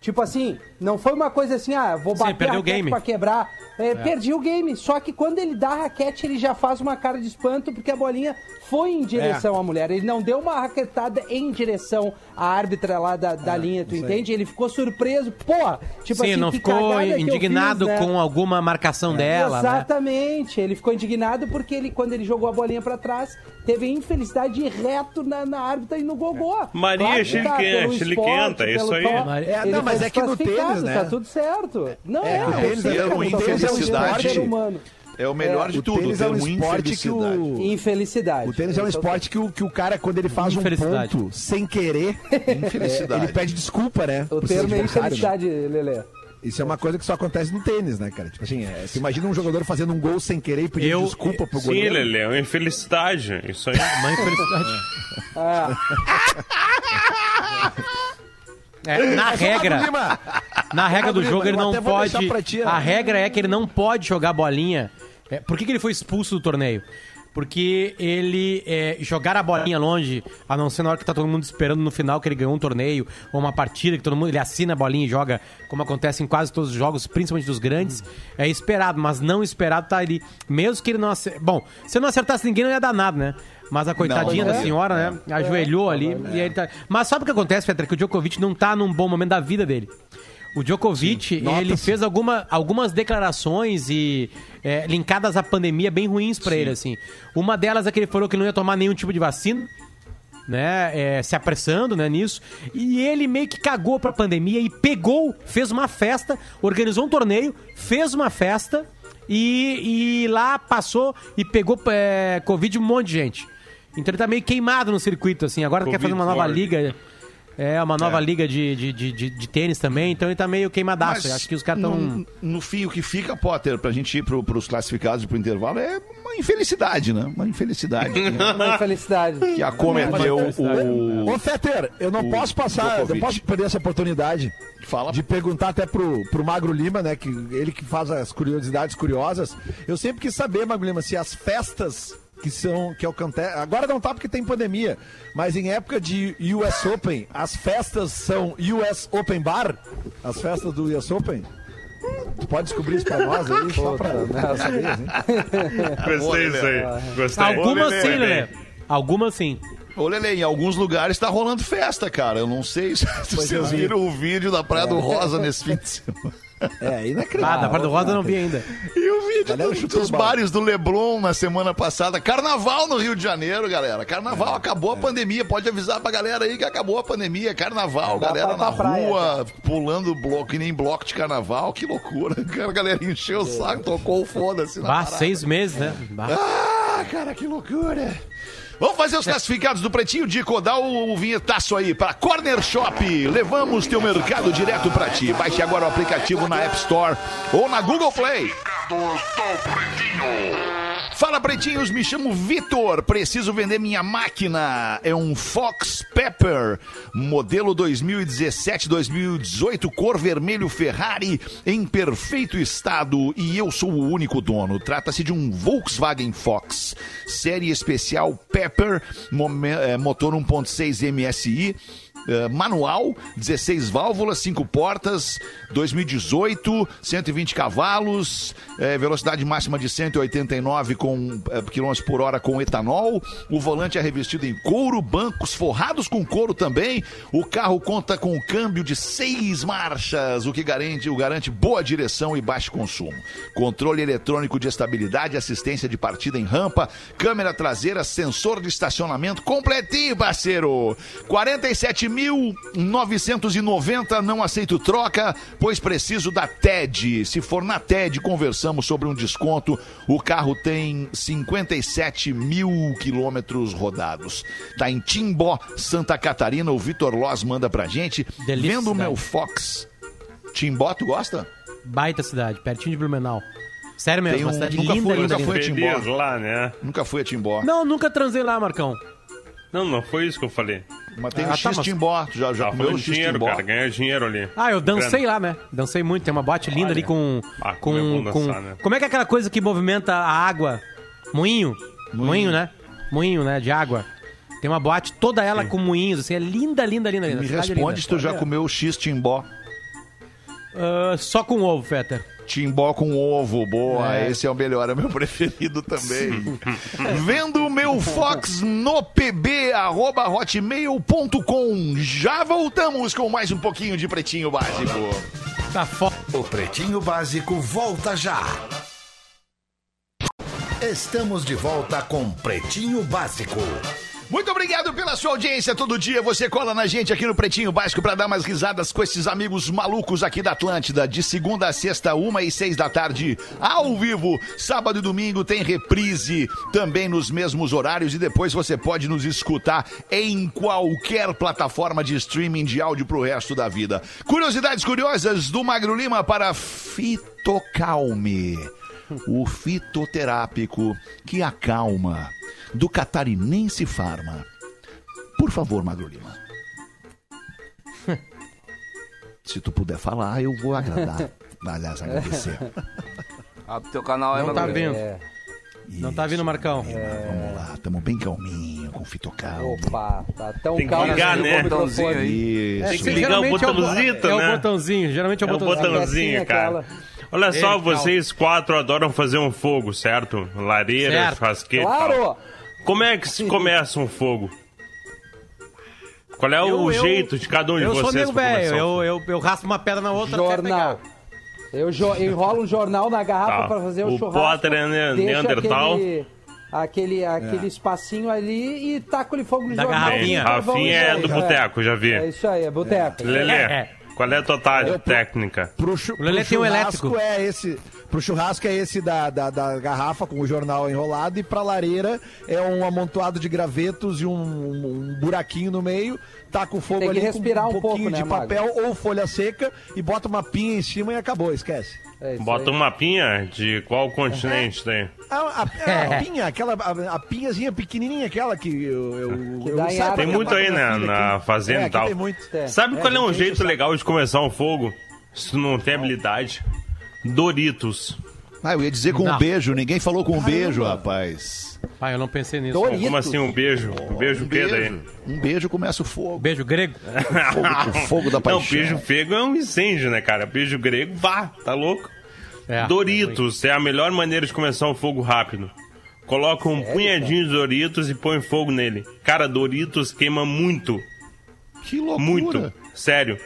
Tipo assim, não foi uma coisa assim, ah, vou Sim, bater a perdeu o raquete pra quebrar. É, Perdi o game. Só que quando ele dá a raquete, ele já faz uma cara de espanto porque a bolinha foi em direção à mulher. Ele não deu uma raquetada em direção à árbitra lá da, da linha, tu entende? Ele ficou surpreso. Porra! Tipo Sim, assim, não que ficou indignado fiz, né? com alguma marcação dela, né? Exatamente. Ele ficou indignado porque ele, quando ele jogou a bolinha pra trás, teve a infelicidade de ir reto na, na árbitra e no gogô. Maria Claro tá, chiliquenta, isso aí. top, É, não, mas é que no tênis, né? Tá tudo certo. Não é, É, o eu tênis sei, é cara, humano. É o melhor É, de O tudo, tênis é um esporte que o... Infelicidade. O tênis é um esporte que o, que o cara, quando ele faz um ponto sem querer, Infelicidade. ele pede desculpa, né? O termo é né? infelicidade, Lelê. Isso é uma coisa que só acontece no tênis, né, cara? Tipo assim, é, você imagina um jogador fazendo um gol sem querer e pedindo Eu- desculpa pro Sim, goleiro. Lele, é uma infelicidade. Isso aí. Uma infelicidade. Ah, É, na regra, Lima, na regra do jogo ele não pode. ti, A né? regra é que ele não pode jogar bolinha. É, por que, que ele foi expulso do torneio? Porque ele é, jogar a bolinha longe, a não ser na hora que tá todo mundo esperando no final que ele ganhou um torneio ou uma partida que todo mundo ele assina a bolinha e joga, como acontece em quase todos os jogos, principalmente dos grandes, é esperado, mas não esperado tá ali. Mesmo que ele não acertasse. Bom, se eu não acertasse ninguém, não ia dar nada, né? Mas a coitadinha não da ia. senhora, né? Ajoelhou ali e aí ele tá. Mas sabe o que acontece, Petra? Que o Djokovic não tá num bom momento da vida dele. O Djokovic, ele fez alguma, algumas declarações e é, linkadas à pandemia bem ruins pra ele, assim. Uma delas é que ele falou que não ia tomar nenhum tipo de vacina, né? é, se apressando, né, nisso. E ele meio que cagou pra pandemia e pegou, fez uma festa, organizou um torneio, fez uma festa e, e lá passou e pegou é, Covid de um monte de gente. Então ele tá meio queimado no circuito, assim. Agora quer fazer uma nova Covid liga. É, uma nova É. liga de, de, de, de- de tênis também, então ele tá meio queimadaço. Mas Acho que os caras estão. No, no fim, o que fica, Potter, pra gente ir pro, pros classificados e pro intervalo é uma infelicidade, né? Uma infelicidade Uma infelicidade. que acometeu o. Ô, Fetter, eu não o posso passar, eu Djokovic. posso perder essa oportunidade Fala. de perguntar até pro, pro Magro Lima, né, que ele que faz as curiosidades curiosas. Eu sempre quis saber, Magro Lima, se as festas que são que acontece, agora não tá porque tem pandemia, mas em época de US Open, as festas são US Open Bar? As festas do US Open? Tu pode descobrir isso pra nós aí, só pra Puta, saber, assim. Gostei disso aí. Gostei. Algumas sim, Lelê. Lelê. Algumas sim. Ô, Lele, em alguns lugares tá rolando festa, cara. Eu não sei se vocês viram o vídeo da Praia do Rosa nesse fim de semana. É, Ah, inacreditável. da parte do Rosa eu não vi ainda. E o vídeo Galera do- chutou dos bares do Leblon na semana passada. Carnaval no Rio de Janeiro, galera. Carnaval, acabou a pandemia. Pode avisar pra galera aí que acabou a pandemia. Carnaval, Dá galera na pra praia, rua, pulando bloco, que nem bloco de carnaval. Que loucura. A galera encheu o saco, tocou o foda-se na Bah, parada. seis meses, né? Bah. Ah, cara, que loucura. Vamos fazer os classificados do Pretinho Dico. Dá o, o vinhetaço aí para Corner Shop. Levamos teu mercado direto para ti. Baixe agora o aplicativo na App Store ou na Google Play. Fala pretinhos, me chamo Vitor, preciso vender minha máquina. É um Fox Pepper, modelo 2017-2018, cor vermelho Ferrari, em perfeito estado e eu sou o único dono. Trata-se de um Volkswagen Fox, série especial Pepper, eh, motor 1.6 MSI. Eh, manual, 16 válvulas, 5 portas, 2018, 120 cavalos, eh, velocidade máxima de 189 com eh, quilômetros por hora com etanol. O volante é revestido em couro, bancos forrados com couro também. O carro conta com um câmbio de seis marchas, o que garante, o garante boa direção e baixo consumo. Controle eletrônico de estabilidade, assistência de partida em rampa, câmera traseira, sensor de estacionamento completinho, parceiro. 47.990, não aceito troca, pois preciso da TED. Se for na TED, conversamos sobre um desconto. O carro tem 57 mil quilômetros rodados. Tá em Timbó, Santa Catarina. O Vitor Loz manda pra gente. Delícia Vendo o meu. Fox. Timbó, tu gosta? Baita cidade, pertinho de Blumenau. Sério mesmo, Tem uma um- cidade nunca linda, fui, linda, nunca fui a Timbó. Lá, né? Nunca fui a Timbó. Não, nunca transei lá, Marcão. Não, não foi isso que eu falei. Mas tem Ah, o tá, X mas- Timbó. Tu já, já Tava comeu o X dinheiro, Timbó? cara. Ganhar dinheiro ali. Ah, eu dancei Grana. lá, né? Dancei muito. Tem uma boate linda Olha. ali com. Ah, como é com, com dançar, né? Como é que é aquela coisa que movimenta a água? Moinho? Moinho, né? Moinho, né? De água. Tem uma boate toda ela com moinhos, assim. É linda, linda, linda. linda. Me é responde linda. se tu já comeu o X Timbó. Ah, só com ovo, Fetter. Timbó com ovo, boa. É. Esse é o melhor, é meu preferido também. Vendo o meu Fox no pb, arroba hotmail.com. Já voltamos com mais um pouquinho de Pretinho Básico. Tá. O Pretinho Básico volta já. Estamos de volta com Pretinho Básico. Muito obrigado pela sua audiência. Todo dia você cola na gente aqui no Pretinho Básico para dar umas risadas com esses amigos malucos aqui da Atlântida. De segunda a sexta, uma e seis da tarde, ao vivo. Sábado e domingo tem reprise também nos mesmos horários. E depois você pode nos escutar em qualquer plataforma de streaming de áudio pro resto da vida. Curiosidades curiosas do Magro Lima para Fitocalme. O fitoterápico que acalma do Catarinense Farma. Por favor, Magro Lima. Se tu puder falar, eu vou agradar. Aliás, agradecer. Abre o teu canal aí, Não tá vendo. É. Não tá vindo, Marcão. Vamos lá, tamo bem calminho com fitocalme. Opa, tá tão Tem que calmo ligar, assim, né? o. Botãozinho aí. Isso. Tem que ligar o Geralmente é botãozito, é o né? botãozinho, geralmente é o É o botãozinho. botãozinho, pecinha cara. aquela. Olha só, vocês quatro adoram fazer um fogo, certo? Lareira, Certo. churrasqueira e tal. Como é que se começa um fogo? Qual é o Eu- eu- jeito de cada um de Eu sou vocês nego pra velho, um eu, eu, eu raspo uma pedra na outra Jornal. pegar. Eu jo- enrolo um jornal na garrafa Tá. pra fazer o, O churrasco. Potter é Neandertal. Aquele, aquele, aquele espacinho ali e taco-lhe fogo no Da jornal. garrafinha. Rafinha e é do boteco, já vi. É isso aí, é boteco. Lelê, É. qual é a tua tática técnica? Pro chu- O Lelê pro tem um churrasco elétrico. É esse, Pro churrasco é esse da, da, da garrafa com o jornal enrolado e pra lareira é um amontoado de gravetos e um, um buraquinho no meio. Taca o fogo Tem que ali respirar com um um pouquinho pouco, de né, Mago? papel ou folha seca e bota uma pinha em cima e acabou, esquece. É Bota aí. um mapinha de qual continente tem. A, a- a pinha, aquela a, a pinhazinha pequenininha, aquela que eu, eu, Que eu pra Tem muito levar aí, né, na aqui. fazenda é, e aqui tal. Tem muito. É. Sabe qual é um jeito legal de começar um fogo? Se tu não tem habilidade. Doritos. Ah, eu ia dizer com Não. um beijo. Ninguém falou com um beijo, rapaz. Pai, eu não pensei nisso. Doritos. Como assim um beijo? Um beijo Um o quê daí? beijo. Um beijo começa o fogo. Beijo grego. Fogo, o fogo da Não, paixão. beijo fego é um incêndio, né, cara? Beijo grego, vá, tá louco? É. Doritos é a melhor maneira de começar um fogo rápido. Coloca um punhadinho de Doritos e põe fogo nele. Cara, Doritos queima muito. Que loucura. Muito. Sério.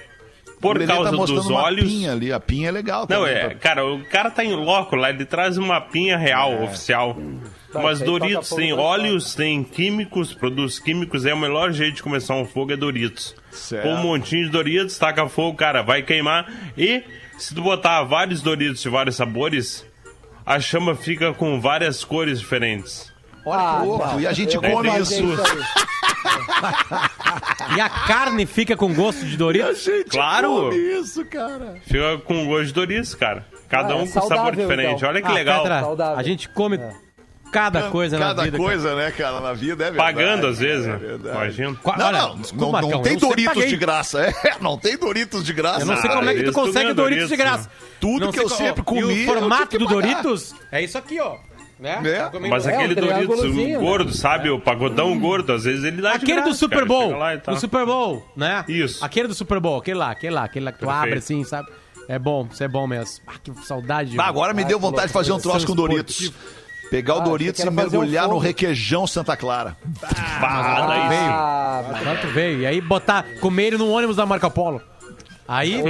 Por O Lelê causa tá dos uma olhos. pinha ali. A pinha é legal. Não, também, é, pra- cara, o cara tá em loco lá, ele traz uma pinha real, oficial. Mas isso aí toca Doritos tem óleos, tem químicos, produtos químicos, é o melhor jeito de começar um fogo é Doritos. Certo. Um montinho de Doritos, taca fogo, cara, vai queimar. E se tu botar vários Doritos de vários sabores, a chama fica com várias cores diferentes. Ah, Louco, não. e a gente vou come fazer isso. E a carne fica com gosto de Doritos? gente Claro. come isso, cara. Fica com gosto de Doritos, cara. Cada Ah, um é com sabor saudável, diferente. então. Olha que Ah, legal. Petra, Saudável. a gente come cada coisa na Cada vida. coisa, né, cara, na vida é verdade. Pagando às vezes, é né? verdade. Imagina. Qua- Não, Olha, não, desculpa, não, Marcão, não tem eu Doritos paguei. de graça. É, não tem Doritos de graça. Eu não sei Ah, como é que tu tudo consegue ganham Doritos de Doritos, graça. Tudo Não que sei eu sempre E comi, eu o tive formato que do pagar. Doritos é isso aqui, ó. Né? É. Tá Mas É, aquele um Doritos né? gordo, sabe? O pagodão gordo, às vezes ele dá Aquele do graça, Super cara. Bowl. E tal. Do Super Bowl, né? Isso. Aquele do Super Bowl, aquele lá, aquele lá, aquele lá que tu Perfeito. abre assim, sabe? É bom, isso é bom mesmo. Ah, que saudade. de- Ah, agora me deu vontade de fazer um troço com Doritos. Pegar o Ah, Doritos eu e um mergulhar no requeijão Santa Clara. Bah, sim. Ah, Agora tu veio. E aí botar, comer ele no ônibus da Marco Polo. Aí.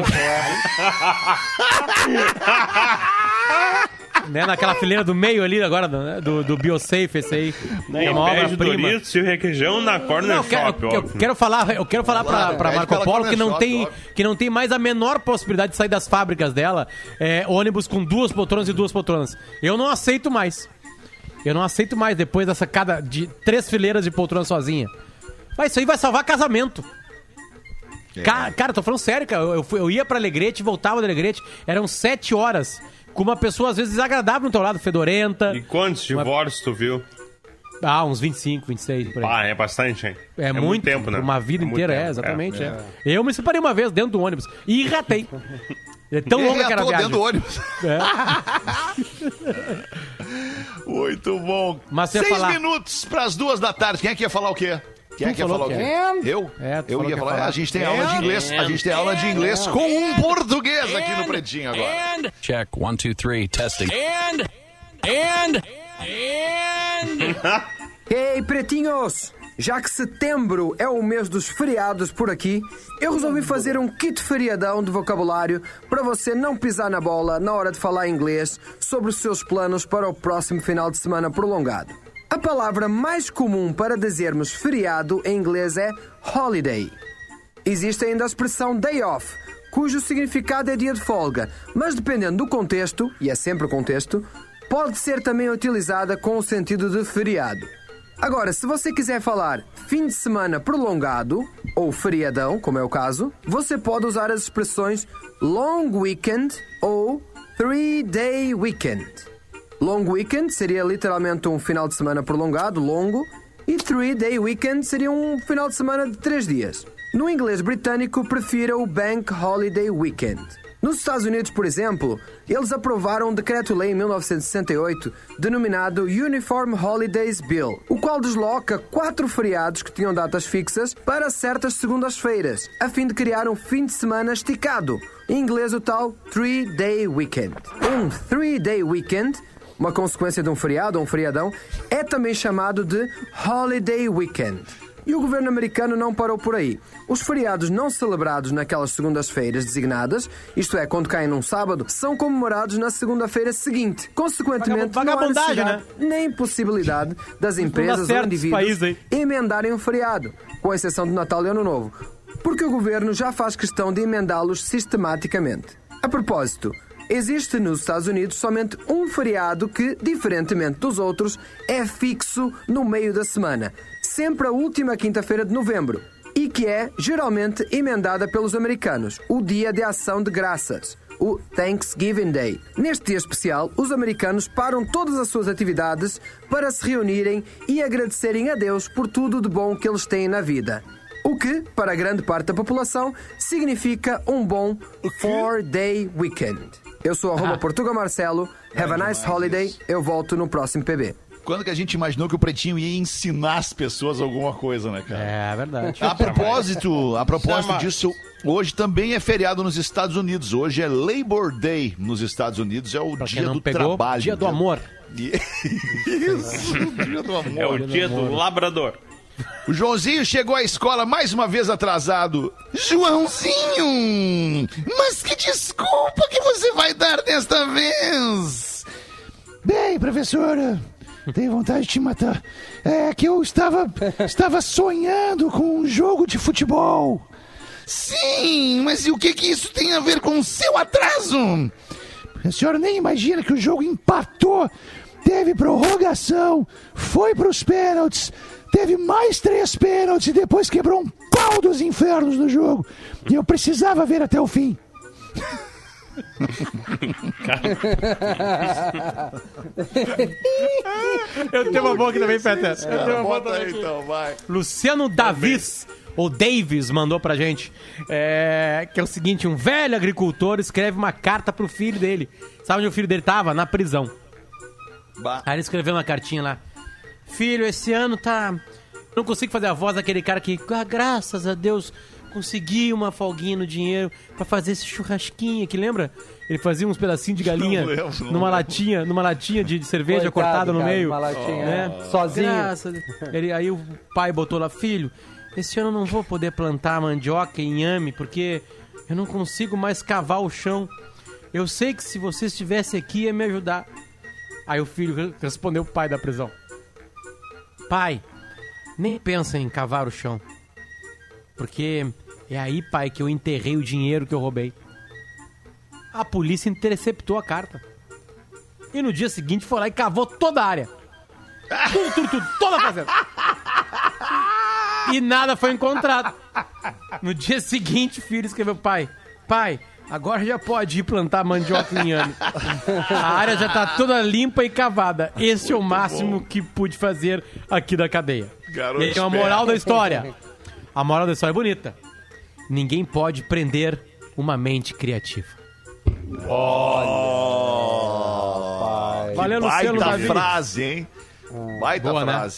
né, naquela fileira do meio ali agora, do, né, do, do Biosafe, esse aí. Né, é uma obra-prima. Doritos e requeijão na Corner Não, eu quero, Shop, eu, eu óbvio. quero falar, eu quero falar pra, Claro, pra pede Marco Polo que não, Shop, tem, óbvio. que não tem mais a menor possibilidade de sair das fábricas dela é, ônibus com duas poltronas e duas poltronas. Eu não aceito mais. Eu não aceito mais depois dessa cada de três fileiras de poltrona sozinha. Mas isso aí vai salvar casamento. É. Ca- Cara, tô falando sério, cara. Eu, eu fui- eu ia pra Alegrete, voltava da Alegrete, eram sete horas. Com uma pessoa, às vezes, desagradável no teu lado, fedorenta. E quantos divórcios tu viu? Ah, uns 25, 26, por aí. Ah, é bastante, hein? É, muito, tempo, né? Uma vida É muito inteira, é, tempo, exatamente. é. Eu me separei uma vez dentro do ônibus e ratei. É tão Ele longa que era a viagem. dentro do ônibus. É. Muito bom. Mas Seis falar- minutos para as duas da tarde. Quem é que ia falar o quê? Quem é que ia falou falar o que quê? é. Eu? É, tu eu falou ia ia falar. falar. A gente tem aula de inglês. A gente tem aula de inglês com um português aqui no Pretinho agora. Check one, two, three, testing. And, and, and. Ei, pretinhos! Já que setembro é o mês dos feriados por aqui, eu resolvi fazer um kit feriadão de vocabulário para você não pisar na bola na hora de falar inglês sobre os seus planos para o próximo final de semana prolongado. A palavra mais comum para dizermos feriado em inglês é holiday. Existe ainda a expressão day off, cujo significado é dia de folga, mas dependendo do contexto, e é sempre o contexto, pode ser também utilizada com o sentido de feriado. Agora, se você quiser falar fim de semana prolongado ou feriadão, como é o caso, você pode usar as expressões long weekend ou three day weekend. Long weekend seria literalmente um final de semana prolongado, longo, e three day weekend seria um final de semana de três dias. No inglês britânico, prefira o Bank Holiday Weekend. Nos Estados Unidos, por exemplo, eles aprovaram um decreto-lei em 1968 denominado Uniform Holidays Bill, o qual desloca quatro feriados que tinham datas fixas para certas segundas-feiras, a fim de criar um fim de semana esticado. Em inglês, o tal Three Day Weekend. Um Three Day Weekend uma consequência de um feriado ou um feriadão, é também chamado de Holiday Weekend. E o governo americano não parou por aí. Os feriados não celebrados naquelas segundas-feiras designadas, isto é, quando caem num sábado, são comemorados na segunda-feira seguinte. Consequentemente, não há necessidade nem possibilidade das empresas ou país indivíduos aí. emendarem um feriado, com exceção de Natal e Ano Novo, porque o governo já faz questão de emendá-los sistematicamente. A propósito, Existe nos Estados Unidos somente um feriado que, diferentemente dos outros, é fixo no meio da semana, sempre a última quinta-feira de novembro, e que é geralmente emendada pelos americanos, o Dia de Ação de Graças. O Thanksgiving Day. Neste dia especial, os americanos param todas as suas atividades para se reunirem e agradecerem a Deus por tudo de bom que eles têm na vida. O que, para grande parte da população, significa um bom four-day weekend. Eu sou arroba Portuga Marcelo. Have a nice holiday. Eu volto no próximo PB. Quando que a gente imaginou que o Pretinho ia ensinar as pessoas alguma coisa, né, cara? É verdade. A propósito, a propósito Chama. disso, hoje também é feriado nos Estados Unidos. Hoje é Labor Day nos Estados Unidos, é o Pra dia do pegou, trabalho. dia do amor. Isso, dia do amor. É o dia do labrador. O Joãozinho chegou à escola mais uma vez atrasado. Joãozinho, mas que desculpa que você vai dar desta vez? Bem, professora, tenho vontade de te matar. É que eu estava, estava sonhando com um jogo de futebol. Sim, mas e o que que isso tem a ver com o seu atraso? A senhora nem imagina que o jogo empatou, teve prorrogação, foi para os pênaltis, teve mais três pênaltis e depois quebrou um pau dos infernos no jogo. E eu precisava ver até o fim. Eu tenho uma boa aqui também, Peter. Eu tenho uma boa também então, vai. Luciano Davis, ou Davis, mandou pra gente. é, que é o seguinte: um velho agricultor escreve uma carta pro filho dele. Sabe onde o filho dele tava? Na prisão. Bah. Aí ele escreveu uma cartinha lá. Filho, esse ano tá. Não consigo fazer a voz daquele cara que, ah, graças a Deus, consegui uma folguinha no dinheiro pra fazer esse churrasquinho que lembra? Ele fazia uns pedacinhos de galinha Não lembro, numa lembro. latinha, numa latinha de cerveja Coitado, cortada no cara, meio. uma latinha, né? é. Sozinho. Graças Ele, aí o pai botou lá, filho, esse ano eu não vou poder plantar mandioca e inhame porque eu não consigo mais cavar o chão. Eu sei que se você estivesse aqui ia me ajudar. Aí o filho re- respondeu pro pai da prisão: Pai, nem pensa em cavar o chão. Porque é aí, pai, que eu enterrei o dinheiro que eu roubei. A polícia interceptou a carta. E no dia seguinte foi lá e cavou toda a área. Tudo, tudo, tudo, toda a fazenda. E nada foi encontrado. No dia seguinte, o filho escreveu: Pai, pai, agora já pode ir plantar mandioca em inhame. A área já tá toda limpa e cavada. Esse é o máximo que pude fazer aqui da cadeia. Garoto e aí, a moral da história. A moral da história é bonita. Ninguém pode prender uma mente criativa. Valeu, Luciano Baita Davi. frase, hein? Baita Boa, né?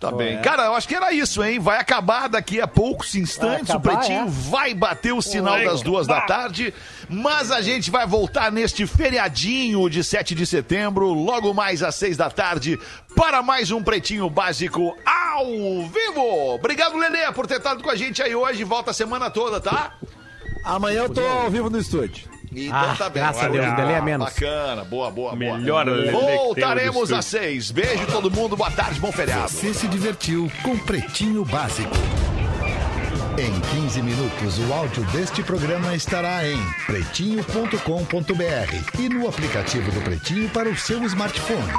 Tá bem. Cara, eu acho que era isso, hein? Vai acabar daqui a poucos instantes. Vai o acabar, Pretinho é? vai bater o sinal Vai das duas da acabar. tarde. Mas a gente vai voltar neste feriadinho de 7 de setembro, logo mais às 6 da tarde, para mais um Pretinho Básico ao vivo. Obrigado, Lelê, por ter estado com a gente aí hoje. Volta a semana toda, tá? Amanhã eu tô ao vivo no estúdio. Então Ah, tá bem. graças a Deus, o é menos. Bacana, boa, boa, boa. Melhor Voltaremos às 6. Beijo todo mundo, boa tarde, bom feriado. Você se divertiu com Pretinho Básico. Em 15 minutos, o áudio deste programa estará em pretinho.com.br e no aplicativo do Pretinho para o seu smartphone.